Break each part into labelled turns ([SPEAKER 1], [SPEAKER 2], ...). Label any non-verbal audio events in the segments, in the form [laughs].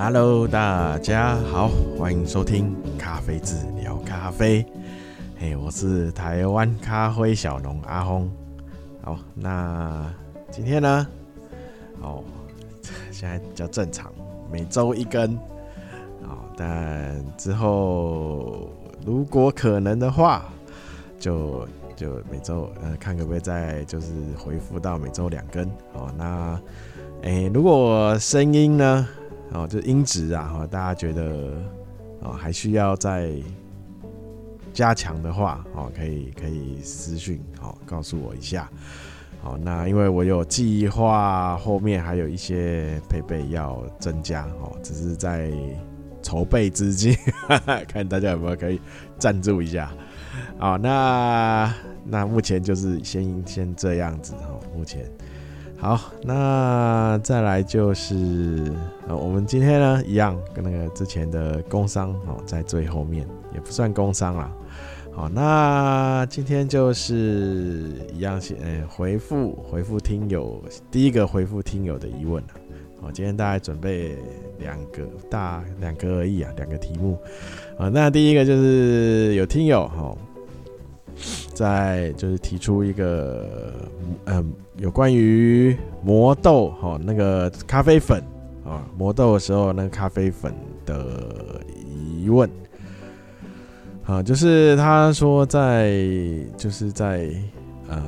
[SPEAKER 1] Hello，大家好，欢迎收听咖啡志聊咖啡。嘿，我是台湾咖啡小农阿轰。好，那今天呢？哦，现在比较正常，每周一更。哦，但之后如果可能的话，就就每周呃，看可不可以再就是回复到每周两更。哦，那哎、欸，如果声音呢？哦，就音质啊，哈，大家觉得哦还需要再加强的话，哦，可以可以私讯，哦，告诉我一下。好，那因为我有计划，后面还有一些配备要增加，哦，只是在筹备之际，[laughs] 看大家有没有可以赞助一下。好，那那目前就是先先这样子，哦，目前。好，那再来就是，呃，我们今天呢一样跟那个之前的工商哦，在最后面也不算工商啦。好，那今天就是一样先，呃，回复回复听友第一个回复听友的疑问。好，今天大概准备两个大两个而已啊，两个题目。啊，那第一个就是有听友哈。在就是提出一个，嗯，有关于磨豆哈那个咖啡粉啊磨豆的时候那个咖啡粉的疑问，啊，就是他说在就是在呃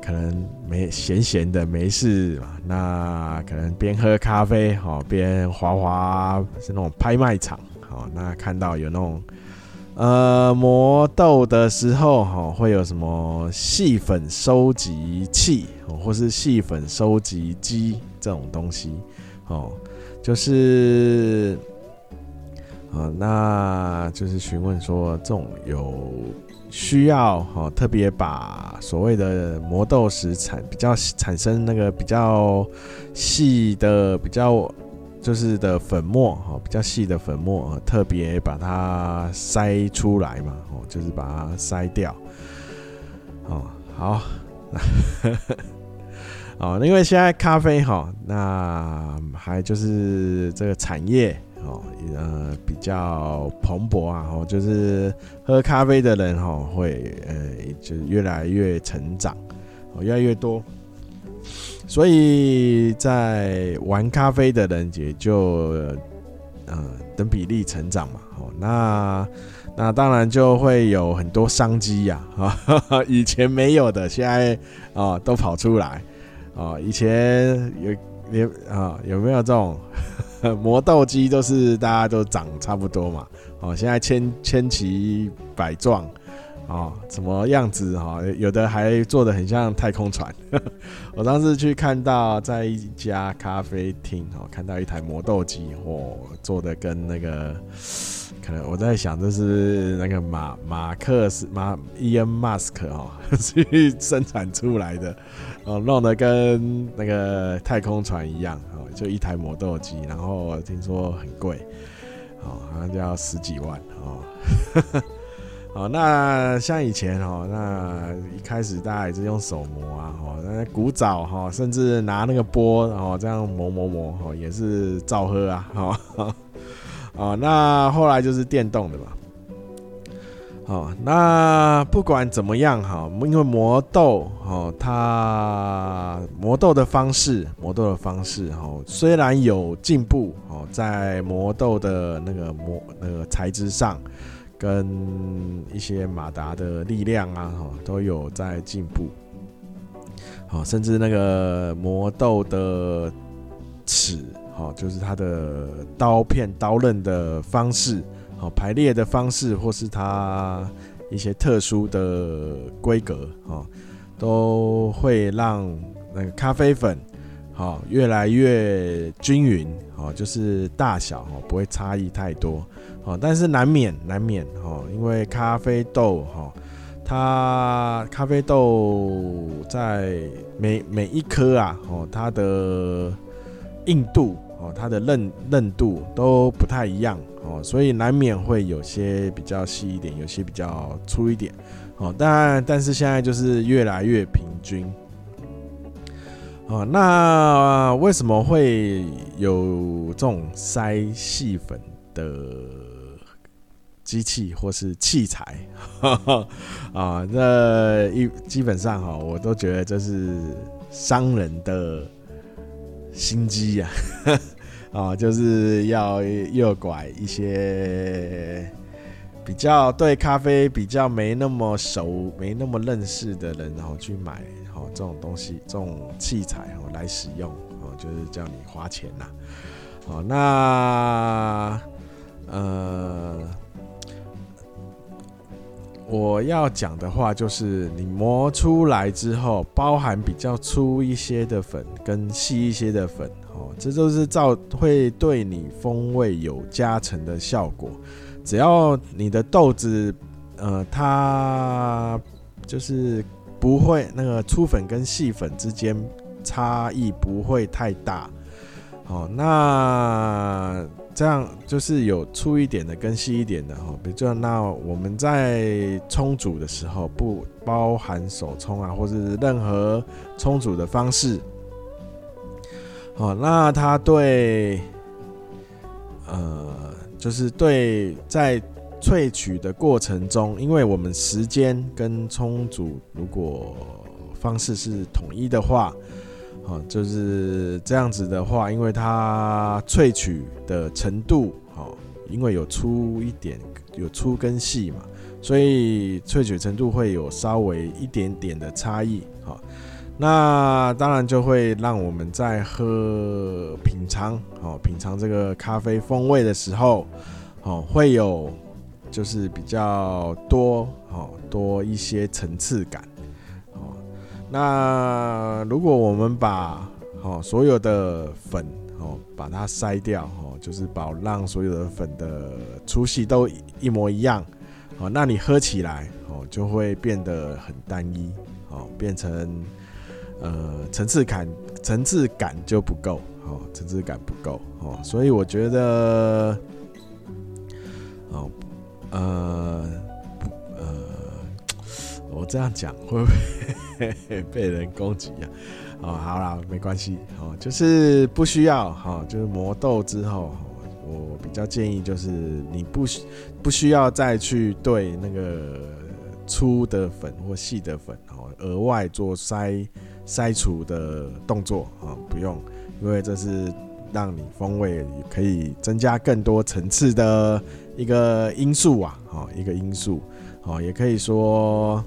[SPEAKER 1] 可能没闲闲的没事嘛，那可能边喝咖啡哈边滑滑是那种拍卖场，好，那看到有那种。呃，磨豆的时候哈，会有什么细粉收集器，或是细粉收集机这种东西，哦，就是，啊，那就是询问说，这种有需要哈，特别把所谓的磨豆时产比较产生那个比较细的比较。就是的粉末哈，比较细的粉末，特别把它筛出来嘛，哦，就是把它筛掉。哦，好，[laughs] 哦，因为现在咖啡哈，那还就是这个产业哦，呃，比较蓬勃啊，哦，就是喝咖啡的人哈，会呃，就越来越成长，哦，越来越多。所以在玩咖啡的人也就呃等比例成长嘛，哦，那那当然就会有很多商机呀，啊，以前没有的，现在啊都跑出来，啊，以前有有啊有没有这种 [laughs] 磨豆机都是大家都长差不多嘛，哦，现在千千奇百状。哦，什么样子哈？有的还做的很像太空船。[laughs] 我当时去看到，在一家咖啡厅哦，看到一台磨豆机，哦，做的跟那个，可能我在想，这是那个马马克思马伊恩马斯克哦，[laughs] 去生产出来的哦，弄得跟那个太空船一样哦，就一台磨豆机，然后听说很贵哦，好像就要十几万哦。哦，那像以前哦，那一开始大家也是用手磨啊，哦，那古早哈，甚至拿那个钵，然后这样磨磨磨，哦，也是照喝啊，哦，[laughs] 哦，那后来就是电动的嘛，哦，那不管怎么样哈，因为磨豆，哦，它磨豆的方式，磨豆的方式，哦，虽然有进步，哦，在磨豆的那个磨那个材质上。跟一些马达的力量啊，哈，都有在进步。好，甚至那个磨豆的齿，好，就是它的刀片、刀刃的方式，好，排列的方式，或是它一些特殊的规格，哈，都会让那个咖啡粉，好，越来越均匀，好，就是大小，哈，不会差异太多。哦，但是难免难免哦，因为咖啡豆哈，它咖啡豆在每每一颗啊，哦，它的硬度哦，它的韧韧度都不太一样哦，所以难免会有些比较细一点，有些比较粗一点哦。但但是现在就是越来越平均。哦，那为什么会有这种筛细粉的机器或是器材？[laughs] 啊，那一基本上哈，我都觉得这是商人的心机呀。啊，[laughs] 就是要诱拐一些比较对咖啡比较没那么熟、没那么认识的人，然后去买好这种东西、这种器材哦来使用哦，就是叫你花钱呐。好，那呃，我要讲的话就是，你磨出来之后，包含比较粗一些的粉跟细一些的粉哦。这都是造会对你风味有加成的效果。只要你的豆子，呃，它就是不会那个粗粉跟细粉之间差异不会太大。好，那这样就是有粗一点的跟细一点的哈。比如说，那我们在冲煮的时候，不包含手冲啊，或者是任何冲煮的方式。哦，那它对，呃，就是对在萃取的过程中，因为我们时间跟冲煮如果方式是统一的话，哦，就是这样子的话，因为它萃取的程度，哦，因为有粗一点，有粗跟细嘛，所以萃取程度会有稍微一点点的差异，哦。那当然就会让我们在喝品尝哦，品尝这个咖啡风味的时候，哦，会有就是比较多哦，多一些层次感。那如果我们把哦所有的粉哦把它筛掉哦，就是保让所有的粉的粗细都一模一样哦，那你喝起来哦就会变得很单一哦，变成。呃，层次感层次感就不够，哦，层次感不够，哦，所以我觉得，哦，呃，我这样讲会不会 [laughs] 被人攻击呀？哦，好啦，没关系，哦，就是不需要，哈，就是磨豆之后，我比较建议就是你不需不需要再去对那个粗的粉或细的粉，哦，额外做筛。筛除的动作啊，不用，因为这是让你风味可以增加更多层次的一个因素啊，哈，一个因素，哦，也可以说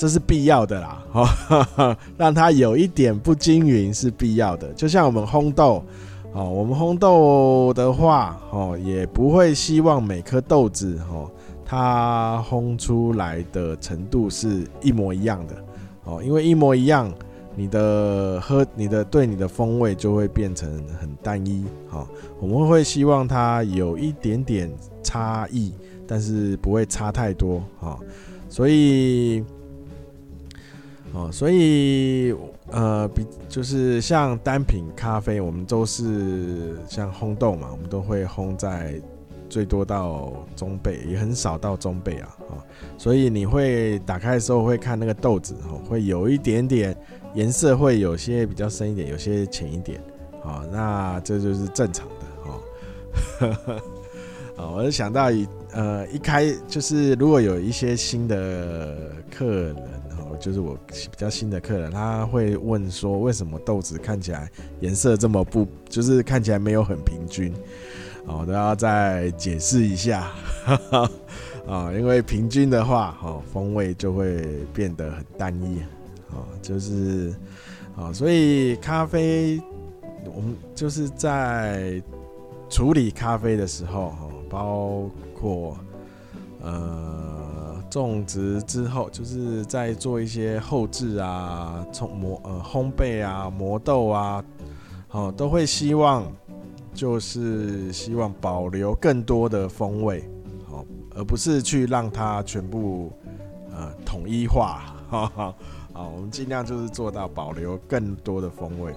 [SPEAKER 1] 这是必要的啦，哈，[laughs] 让它有一点不均匀是必要的。就像我们烘豆，哦，我们烘豆的话，哦，也不会希望每颗豆子，哦，它烘出来的程度是一模一样的。哦，因为一模一样，你的喝你的对你的风味就会变成很单一。哦，我们会希望它有一点点差异，但是不会差太多。哦，所以，哦，所以呃，比就是像单品咖啡，我们都是像烘豆嘛，我们都会烘在。最多到中焙，也很少到中焙啊，所以你会打开的时候会看那个豆子，哦会有一点点颜色，会有些比较深一点，有些浅一点，啊，那这就是正常的，啊，[laughs] 我就想到一呃一开就是如果有一些新的客人，就是我比较新的客人，他会问说为什么豆子看起来颜色这么不，就是看起来没有很平均。哦，都要再解释一下，啊，因为平均的话，哦，风味就会变得很单一，啊，就是，啊，所以咖啡，我们就是在处理咖啡的时候，哈，包括呃种植之后，就是在做一些后制啊，冲磨呃烘焙啊，磨豆啊，哦，都会希望。就是希望保留更多的风味，好，而不是去让它全部呃统一化，哈哈，好，我们尽量就是做到保留更多的风味。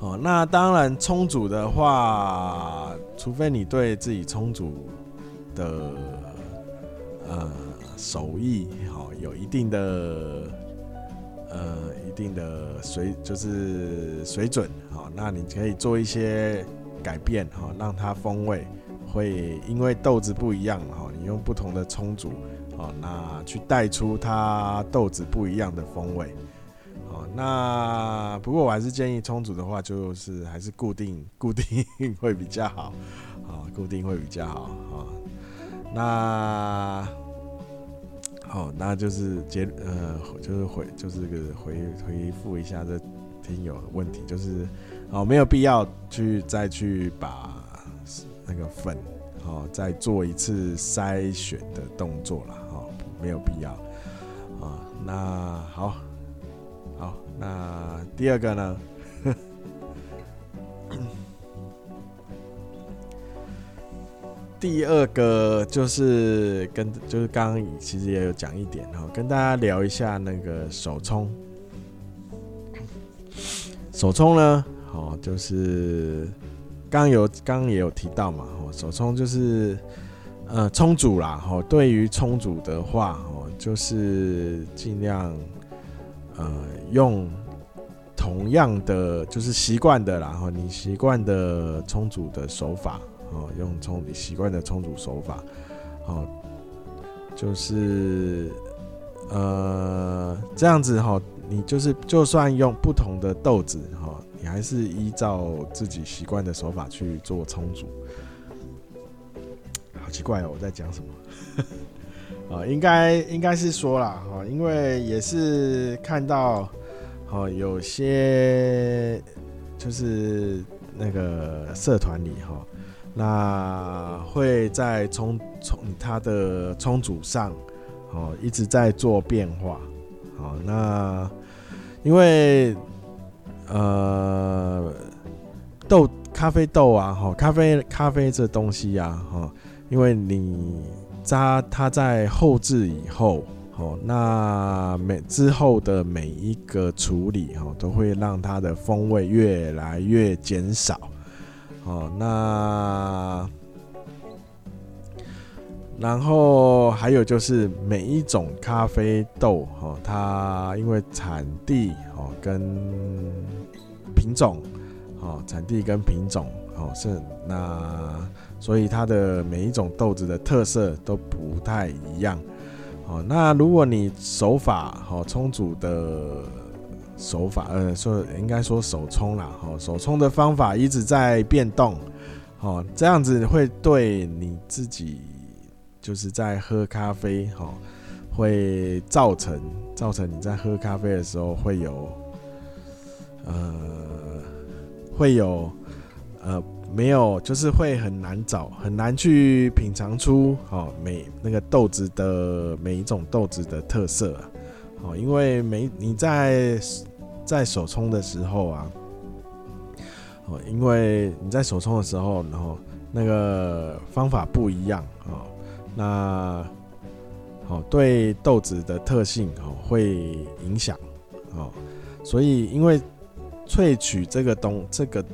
[SPEAKER 1] 哦，那当然充足的话，除非你对自己充足的呃手艺好有一定的呃一定的水就是水准，好，那你可以做一些改变，哈，让它风味会因为豆子不一样，哈，你用不同的冲煮，好，那去带出它豆子不一样的风味，好，那不过我还是建议冲煮的话，就是还是固定固定会比较好，啊，固定会比较好，啊，那。好，那就是结呃，就是回就是个回回复一下这听友的问题，就是哦，没有必要去再去把那个粉哦再做一次筛选的动作了，哦，没有必要啊，那好，好，那第二个呢？第二个就是跟就是刚刚其实也有讲一点哈，跟大家聊一下那个手冲。手冲呢，哦，就是刚有刚刚也有提到嘛，哦，手冲就是呃冲煮啦，哦，对于冲煮的话，哦，就是尽量呃用同样的就是习惯的啦，然后你习惯的冲煮的手法。哦，用冲你习惯的冲煮手法，哦，就是呃这样子哈、哦，你就是就算用不同的豆子哈、哦，你还是依照自己习惯的手法去做冲煮。好奇怪哦，我在讲什么？啊，[laughs] 应该应该是说啦哈，因为也是看到哦，有些就是那个社团里哈。那会在冲冲它的冲煮上，哦，一直在做变化，好，那因为呃豆咖啡豆啊，哈，咖啡咖啡这东西啊，哈，因为你扎它在后置以后，哦，那每之后的每一个处理，哈，都会让它的风味越来越减少。哦，那然后还有就是每一种咖啡豆，哦，它因为产地哦跟品种，哦，产地跟品种，哦是那，所以它的每一种豆子的特色都不太一样，哦，那如果你手法哦充足的。手法，呃，说应该说手冲啦，哦，手冲的方法一直在变动，哦，这样子会对你自己就是在喝咖啡，哈，会造成造成你在喝咖啡的时候会有，呃，会有，呃，没有，就是会很难找，很难去品尝出，哦，每那个豆子的每一种豆子的特色啊。哦，因为每你在在手冲的时候啊，哦，因为你在手冲的时候，然后那个方法不一样哦，那哦对豆子的特性哦会影响哦，所以因为萃取这个东这个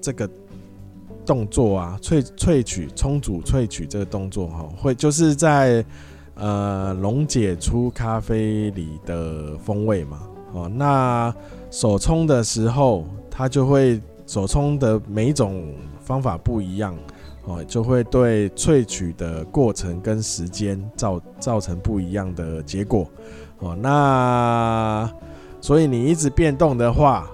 [SPEAKER 1] 这个动作啊，萃萃取冲煮萃取这个动作哈，会就是在。呃，溶解出咖啡里的风味嘛，哦，那手冲的时候，它就会手冲的每一种方法不一样，哦，就会对萃取的过程跟时间造造成不一样的结果，哦，那所以你一直变动的话，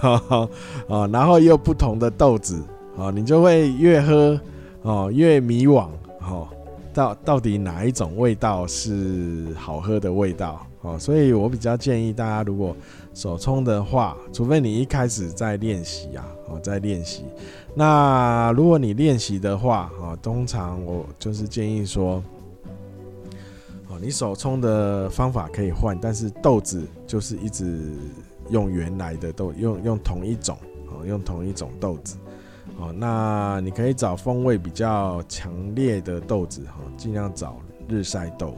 [SPEAKER 1] 哈哈，哦，然后又不同的豆子，哦，你就会越喝，哦，越迷惘，哦。到到底哪一种味道是好喝的味道哦？所以我比较建议大家，如果手冲的话，除非你一开始在练习啊，哦，在练习。那如果你练习的话，哦，通常我就是建议说，哦，你手冲的方法可以换，但是豆子就是一直用原来的豆，用用同一种，哦，用同一种豆子。哦，那你可以找风味比较强烈的豆子哈，尽量找日晒豆。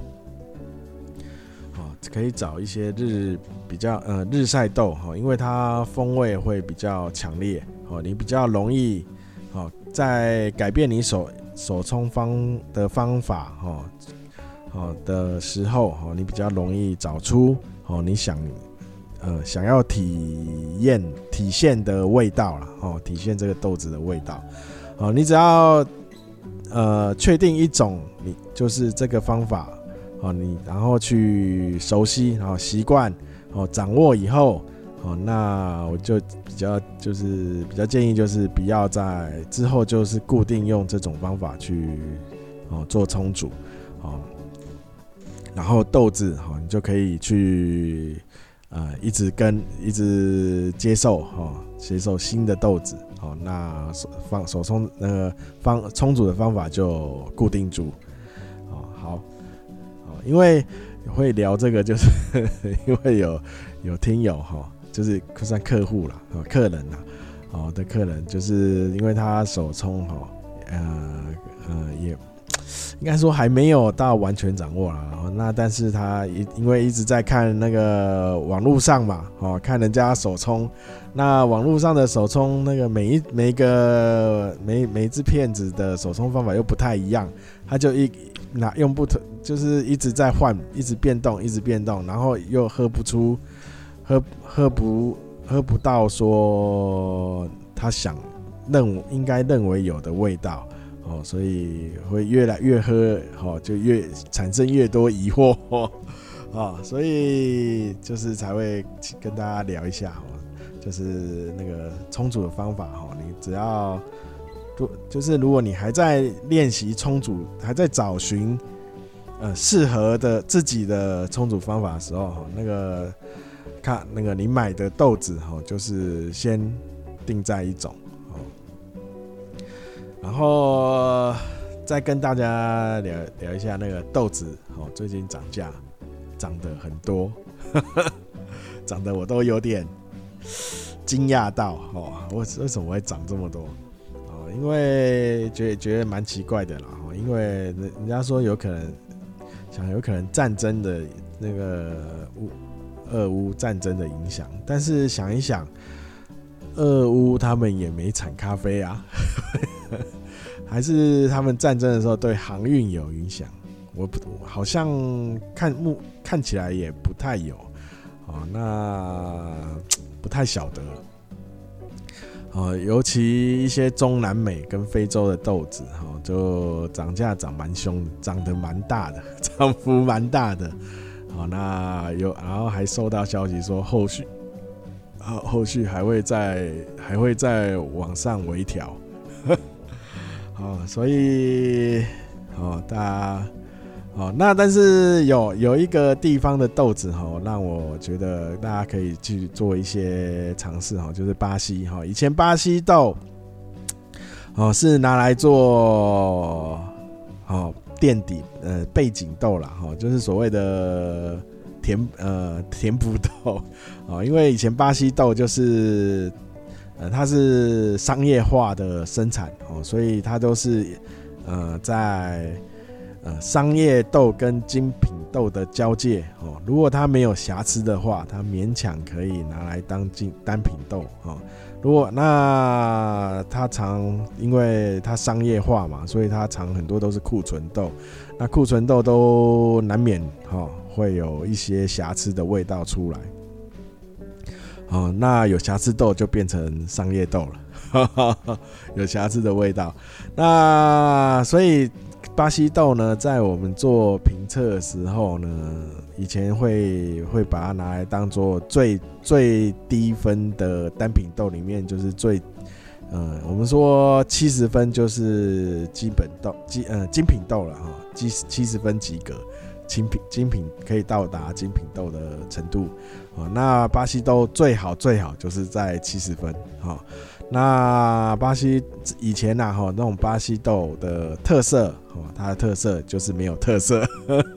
[SPEAKER 1] 哦，可以找一些日比较呃日晒豆哈，因为它风味会比较强烈哦，你比较容易哦，在改变你手手冲方的方法哈，哦的时候哦，你比较容易找出哦你想呃想要体验体现的味道了哦，体现这个豆子的味道。哦，你只要呃确定一种，你就是这个方法哦，你然后去熟悉，然后习惯哦，掌握以后哦，那我就比较就是比较建议就是不要在之后就是固定用这种方法去哦做冲煮哦，然后豆子哦，你就可以去呃一直跟一直接受哦，接受新的豆子。好，那手放手冲那个方冲煮的方法就固定住。因为会聊这个，就是 [laughs] 因为有有听友哈，就是算客户啦，客人啦，哦的客人，就是因为他手冲哈，呃呃也。应该说还没有到完全掌握了，那但是他一因为一直在看那个网络上嘛，哦，看人家手冲，那网络上的手冲那个每一每一个每每一支片子的手冲方法又不太一样，他就一拿用不同，就是一直在换，一直变动，一直变动，然后又喝不出，喝喝不喝不到说他想认应该认为有的味道。哦，所以会越来越喝，哦，就越产生越多疑惑，啊，[laughs] 所以就是才会跟大家聊一下，哦，就是那个冲煮的方法，哦，你只要，就是如果你还在练习冲煮，还在找寻，呃，适合的自己的充足方法的时候，那个看那个你买的豆子，哈，就是先定在一种哦。然后再跟大家聊聊一下那个豆子哦，最近涨价，涨得很多，[laughs] 涨得我都有点惊讶到哦，为为什么会涨这么多？因为觉觉得蛮奇怪的啦，因为人人家说有可能有可能战争的那个乌俄乌战争的影响，但是想一想。俄乌他们也没产咖啡啊，[laughs] 还是他们战争的时候对航运有影响？我不好像看目看起来也不太有哦，那 [tsk] 不太晓得哦。尤其一些中南美跟非洲的豆子哈，就涨价涨蛮凶，涨得蛮大的，[laughs] 涨幅蛮大的。好，那有然后还收到消息说后续。后后续还会再还会再往上微调，好，[laughs] 所以好大家好，那但是有有一个地方的豆子哈，让我觉得大家可以去做一些尝试哈，就是巴西哈，以前巴西豆哦是拿来做哦垫底呃背景豆啦哈，就是所谓的。甜呃甜葡豆哦，因为以前巴西豆就是呃它是商业化的生产哦，所以它都是呃在商业豆跟精品豆的交界哦。如果它没有瑕疵的话，它勉强可以拿来当精单品豆哦。如果那它常因为它商业化嘛，所以它常很多都是库存豆，那库存豆都难免哈。哦会有一些瑕疵的味道出来，哦，那有瑕疵豆就变成商业豆了，[laughs] 有瑕疵的味道。那所以巴西豆呢，在我们做评测的时候呢，以前会会把它拿来当做最最低分的单品豆里面，就是最，呃，我们说七十分就是基本豆，基呃精品豆了哈，七七十分及格。精品精品可以到达精品豆的程度，哦，那巴西豆最好最好就是在七十分，哈，那巴西以前呐，哈，那种巴西豆的特色，哦，它的特色就是没有特色，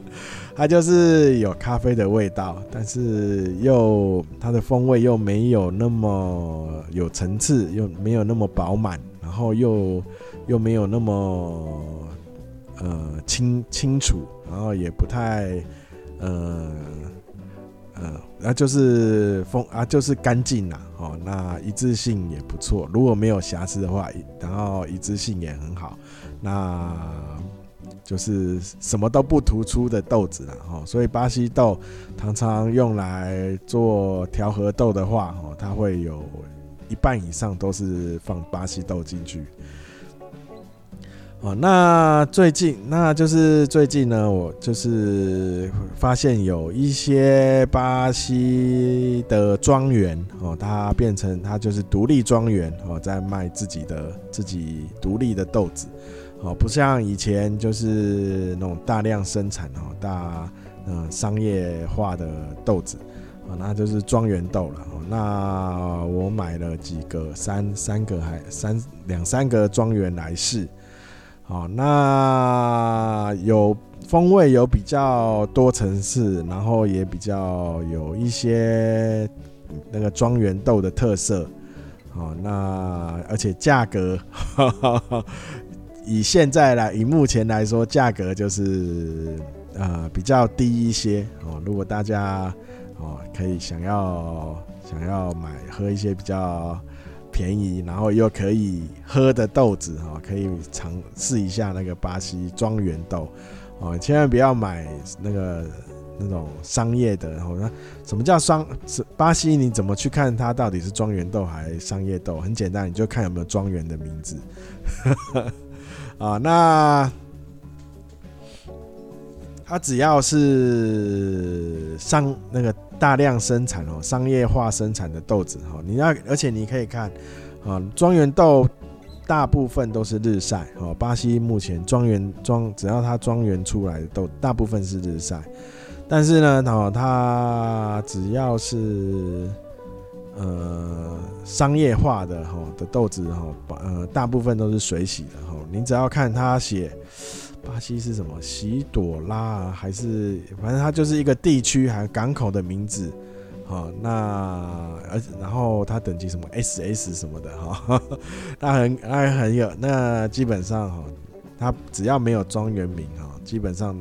[SPEAKER 1] [laughs] 它就是有咖啡的味道，但是又它的风味又没有那么有层次，又没有那么饱满，然后又又没有那么呃清清楚。然后也不太，呃，呃，那就是风啊，就是干净呐，哦，那一致性也不错。如果没有瑕疵的话，然后一致性也很好，那就是什么都不突出的豆子啦哈。所以巴西豆常常用来做调和豆的话，哦，它会有一半以上都是放巴西豆进去。哦，那最近，那就是最近呢，我就是发现有一些巴西的庄园哦，它变成它就是独立庄园哦，在卖自己的自己独立的豆子哦，不像以前就是那种大量生产哦，大嗯商业化的豆子啊，那就是庄园豆了哦。那我买了几个，三三个还三两三个庄园来试。好，那有风味有比较多层次，然后也比较有一些那个庄园豆的特色。好，那而且价格 [laughs] 以现在来以目前来说，价格就是呃比较低一些哦。如果大家哦可以想要想要买喝一些比较。便宜，然后又可以喝的豆子哈，可以尝试一下那个巴西庄园豆哦，千万不要买那个那种商业的。然后那什么叫商？巴西你怎么去看它到底是庄园豆还是商业豆？很简单，你就看有没有庄园的名字 [laughs] 啊。那它只要是商那个。大量生产哦，商业化生产的豆子哈，你要而且你可以看啊，庄园豆大部分都是日晒哦。巴西目前庄园庄只要它庄园出来的豆，大部分是日晒。但是呢，哦，它只要是呃商业化的哈的豆子哈，呃大部分都是水洗的哈。你只要看它写。巴西是什么？西朵拉，还是反正它就是一个地区还有港口的名字，好，那而然后它等级什么 SS 什么的哈，[laughs] 那很那很有，那基本上哈，它只要没有庄园名哈，基本上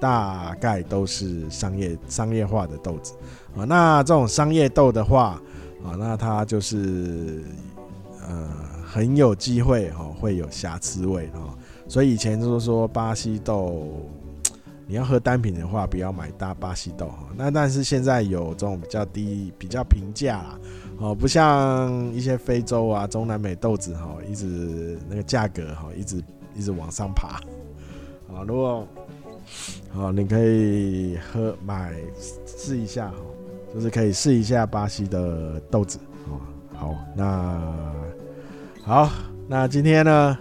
[SPEAKER 1] 大概都是商业商业化的豆子啊。那这种商业豆的话啊，那它就是呃很有机会哈，会有瑕疵味哈。所以以前就是说巴西豆，你要喝单品的话，不要买大巴西豆哈。那但是现在有这种比较低、比较平价啦，哦，不像一些非洲啊、中南美豆子哈，一直那个价格哈，一直一直往上爬。啊，如果好，你可以喝买试一下哈，就是可以试一下巴西的豆子啊。好，那好，那今天呢？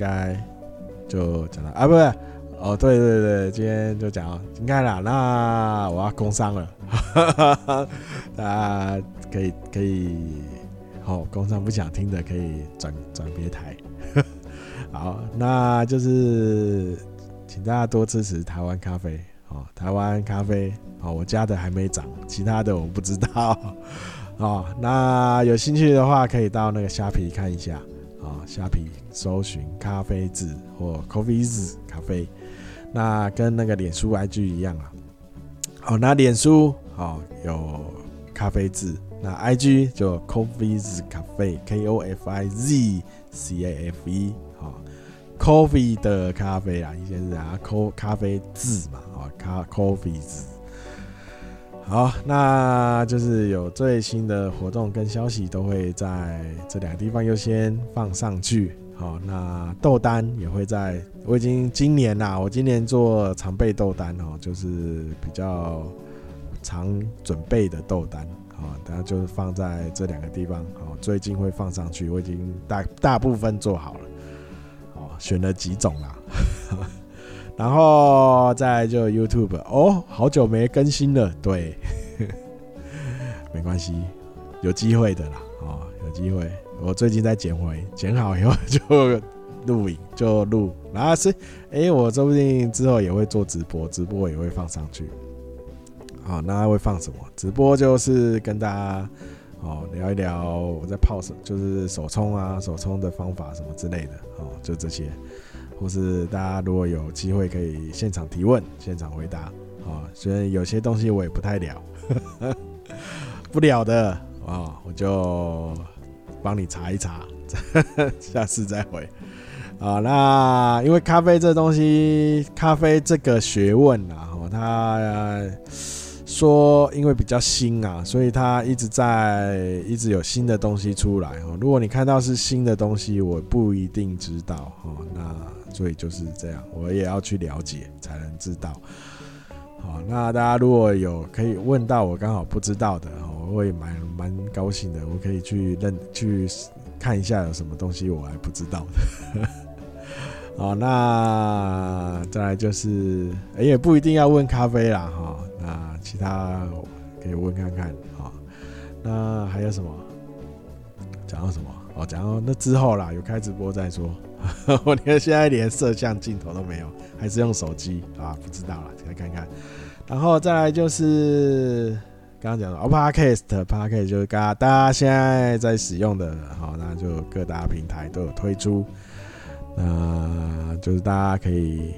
[SPEAKER 1] 该就讲到啊，不是哦，对对对，今天就讲应该啦。那我要工商了，[laughs] 大家可以可以，好，工商不想听的可以转转别台。[laughs] 好，那就是请大家多支持台湾咖啡哦，台湾咖啡哦，我家的还没涨，其他的我不知道 [laughs] 哦。那有兴趣的话，可以到那个虾皮看一下。啊，虾皮搜寻咖啡字或 Coffee 字咖啡，那跟那个脸书 IG 一样啊。好，那脸书好有咖啡字，那 IG 就 Coffee 字咖啡 K O F I Z C A F E 好，Coffee 的咖啡啊，以前是啊，Co 咖啡字嘛，啊，咖 Coffee 字。好，那就是有最新的活动跟消息，都会在这两个地方优先放上去。好，那豆单也会在，我已经今年啦，我今年做常备豆单哦，就是比较常准备的豆单。好，大家就是放在这两个地方。好，最近会放上去，我已经大大部分做好了。好，选了几种啦。然后再就 YouTube 哦，好久没更新了，对，[laughs] 没关系，有机会的啦，哦，有机会，我最近在剪回，剪好以后就录影 [laughs] 就录，然后是，哎，我说不定之后也会做直播，直播也会放上去，好，那会放什么？直播就是跟大家哦聊一聊我在泡手，就是手冲啊，手冲的方法什么之类的，哦，就这些。或是大家如果有机会可以现场提问、现场回答，啊，虽然有些东西我也不太了，[laughs] 不了的啊，我就帮你查一查，[laughs] 下次再回。啊，那因为咖啡这东西，咖啡这个学问啊，他说因为比较新啊，所以他一直在一直有新的东西出来哦。如果你看到是新的东西，我不一定知道哦。那所以就是这样，我也要去了解才能知道。好，那大家如果有可以问到我刚好不知道的，我会蛮蛮高兴的。我可以去认去看一下有什么东西我还不知道的。[laughs] 好，那再来就是，也不一定要问咖啡啦，哈，那其他可以问看看，好，那还有什么？讲到什么？哦，讲到那之后啦，有开直播再说。[laughs] 我连现在连摄像镜头都没有，还是用手机啊？不知道了，再看看。然后再来就是刚刚讲的哦，Podcast，Podcast 就是大家现在在使用的，好，那就各大平台都有推出。那就是大家可以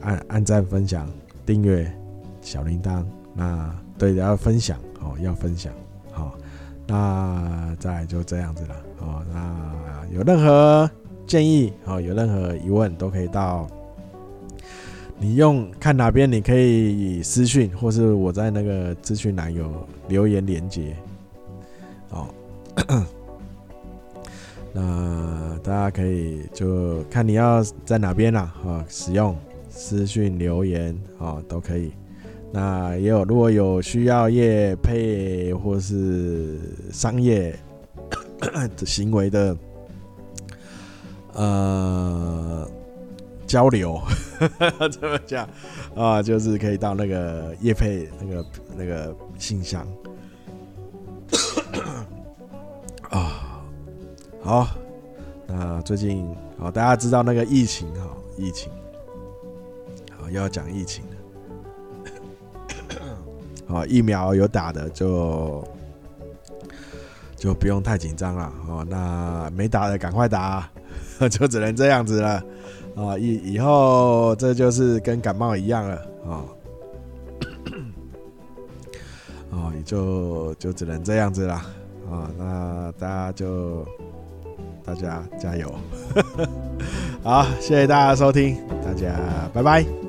[SPEAKER 1] 按按赞、分享、订阅小铃铛。那对，要分享哦，要分享好。那再来就这样子了哦。那有任何建议哦，有任何疑问都可以到你用看哪边，你可以私讯，或是我在那个资讯栏有留言连接哦。[coughs] 那大家可以就看你要在哪边啦，啊，使用私讯留言啊都可以。那也有如果有需要业配或是商业 [coughs] 的行为的呃交流，[laughs] 怎么讲啊？就是可以到那个叶佩那个那个信箱 [coughs] 啊。好，那最近好，大家知道那个疫情哈，疫情好又要讲疫情了。[coughs] 疫苗有打的就就不用太紧张了。哦，那没打的赶快打，[laughs] 就只能这样子了。啊，以以后这就是跟感冒一样了。啊，啊，也就就只能这样子了。啊，那大家就。大家加油！[laughs] 好，谢谢大家收听，大家拜拜。